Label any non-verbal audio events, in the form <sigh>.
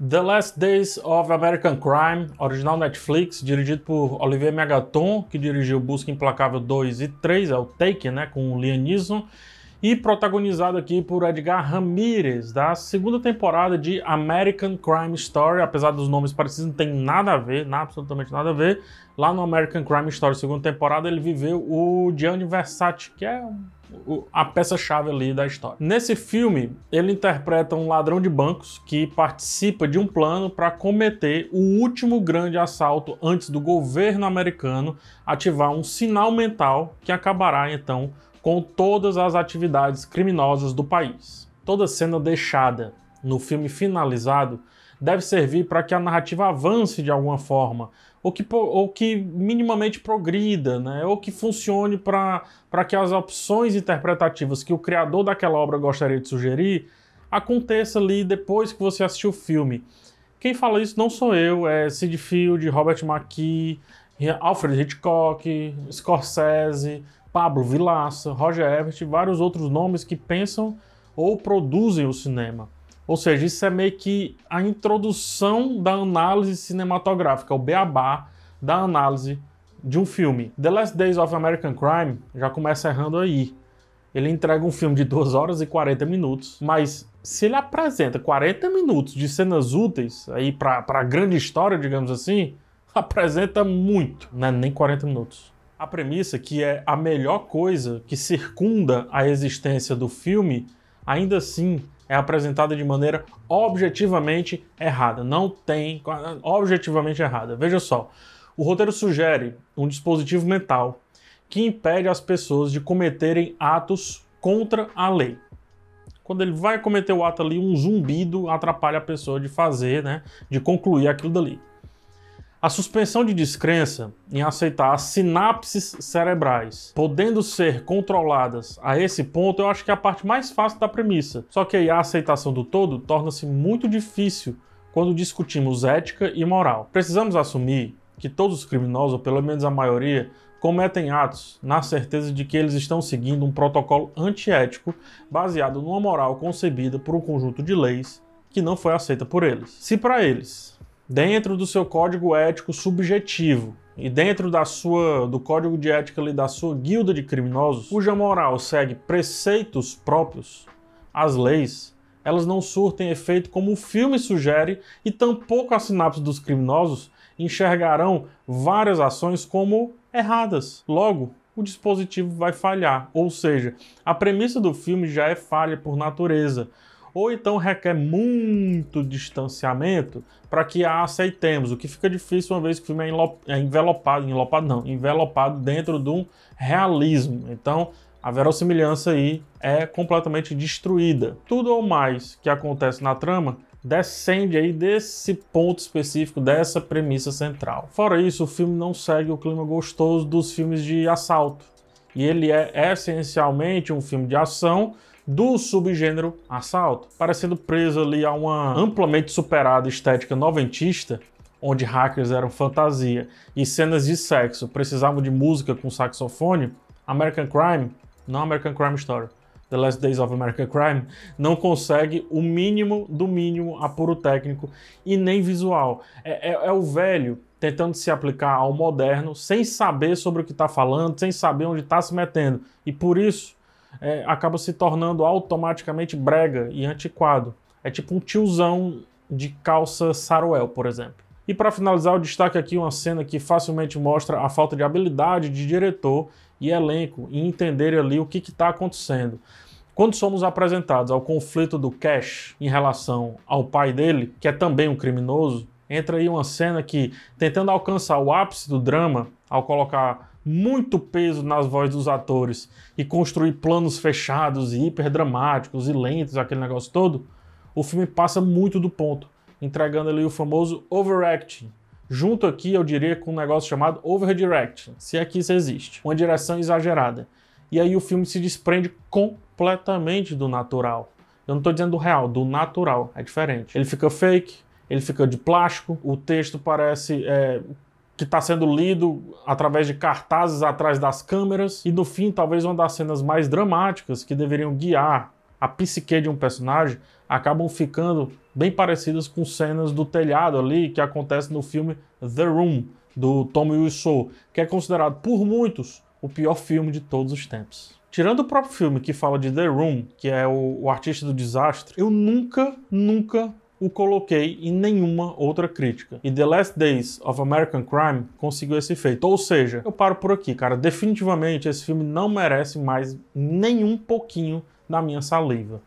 The Last Days of American Crime, original Netflix, dirigido por Olivier Megaton, que dirigiu Busca Implacável 2 e 3, é o Taken, né, com o Liam Neeson, e protagonizado aqui por Edgar Ramirez, da segunda temporada de American Crime Story, apesar dos nomes parecidos, não tem nada a ver, não, absolutamente nada a ver. Lá no American Crime Story, segunda temporada, ele viveu o Gianni Versace, que é a peça-chave ali da história. Nesse filme, ele interpreta um ladrão de bancos que participa de um plano para cometer o último grande assalto antes do governo americano ativar um sinal mental que acabará então com todas as atividades criminosas do país. Toda cena deixada no filme finalizado deve servir para que a narrativa avance de alguma forma, ou que, ou que minimamente progrida, né? ou que funcione para que as opções interpretativas que o criador daquela obra gostaria de sugerir aconteça ali depois que você assistiu o filme. Quem fala isso não sou eu, é Sid Field, Robert McKee, Alfred Hitchcock, Scorsese, Pablo Vilaça, Roger Ebert e vários outros nomes que pensam ou produzem o cinema. Ou seja, isso é meio que a introdução da análise cinematográfica, o beabá da análise de um filme. The Last Days of American Crime já começa errando aí. Ele entrega um filme de 2 horas e 40 minutos, mas se ele apresenta 40 minutos de cenas úteis aí para a grande história, digamos assim, <laughs> apresenta muito, não é nem 40 minutos a premissa que é a melhor coisa que circunda a existência do filme, ainda assim é apresentada de maneira objetivamente errada. Não tem. objetivamente errada. Veja só. O roteiro sugere um dispositivo mental que impede as pessoas de cometerem atos contra a lei. Quando ele vai cometer o ato ali, um zumbido atrapalha a pessoa de fazer, né, de concluir aquilo dali. A suspensão de descrença em aceitar as sinapses cerebrais podendo ser controladas a esse ponto, eu acho que é a parte mais fácil da premissa. Só que aí a aceitação do todo torna-se muito difícil quando discutimos ética e moral. Precisamos assumir que todos os criminosos, ou pelo menos a maioria, cometem atos na certeza de que eles estão seguindo um protocolo antiético baseado numa moral concebida por um conjunto de leis que não foi aceita por eles. Se para eles dentro do seu código ético subjetivo e dentro da sua do código de ética ali, da sua guilda de criminosos, cuja moral segue preceitos próprios, as leis, elas não surtem efeito como o filme sugere e tampouco as sinapses dos criminosos enxergarão várias ações como erradas. Logo, o dispositivo vai falhar, ou seja, a premissa do filme já é falha por natureza ou então requer muito distanciamento para que a aceitemos, o que fica difícil uma vez que o filme é, é envelopado, envelopado não, envelopado dentro de um realismo. Então, a verossimilhança aí é completamente destruída. Tudo ou mais que acontece na trama descende aí desse ponto específico, dessa premissa central. Fora isso, o filme não segue o clima gostoso dos filmes de assalto. E ele é essencialmente um filme de ação do subgênero assalto, parecendo preso ali a uma amplamente superada estética noventista, onde hackers eram fantasia e cenas de sexo precisavam de música com saxofone, American Crime, não American Crime Story, The Last Days of American Crime, não consegue o mínimo do mínimo apuro técnico e nem visual. É, é, é o velho tentando se aplicar ao moderno sem saber sobre o que está falando, sem saber onde está se metendo. E por isso é, acaba se tornando automaticamente brega e antiquado. É tipo um tiozão de calça saruel, por exemplo. E para finalizar, eu destaque aqui uma cena que facilmente mostra a falta de habilidade de diretor e elenco em entender ali o que está acontecendo. Quando somos apresentados ao conflito do Cash em relação ao pai dele, que é também um criminoso, entra aí uma cena que, tentando alcançar o ápice do drama, ao colocar muito peso nas vozes dos atores e construir planos fechados e hiperdramáticos e lentos, aquele negócio todo, o filme passa muito do ponto, entregando ali o famoso overacting. Junto aqui, eu diria, com um negócio chamado overdirecting, se é que isso existe, uma direção exagerada. E aí o filme se desprende completamente do natural. Eu não estou dizendo do real, do natural, é diferente. Ele fica fake, ele fica de plástico, o texto parece é, que está sendo lido através de cartazes atrás das câmeras, e no fim, talvez uma das cenas mais dramáticas que deveriam guiar a psique de um personagem acabam ficando bem parecidas com cenas do telhado ali que acontece no filme The Room, do Tommy Wiseau, que é considerado por muitos o pior filme de todos os tempos. Tirando o próprio filme que fala de The Room, que é o, o artista do desastre, eu nunca, nunca o coloquei em nenhuma outra crítica. E The Last Days of American Crime conseguiu esse feito. Ou seja, eu paro por aqui, cara. Definitivamente esse filme não merece mais nenhum pouquinho da minha saliva.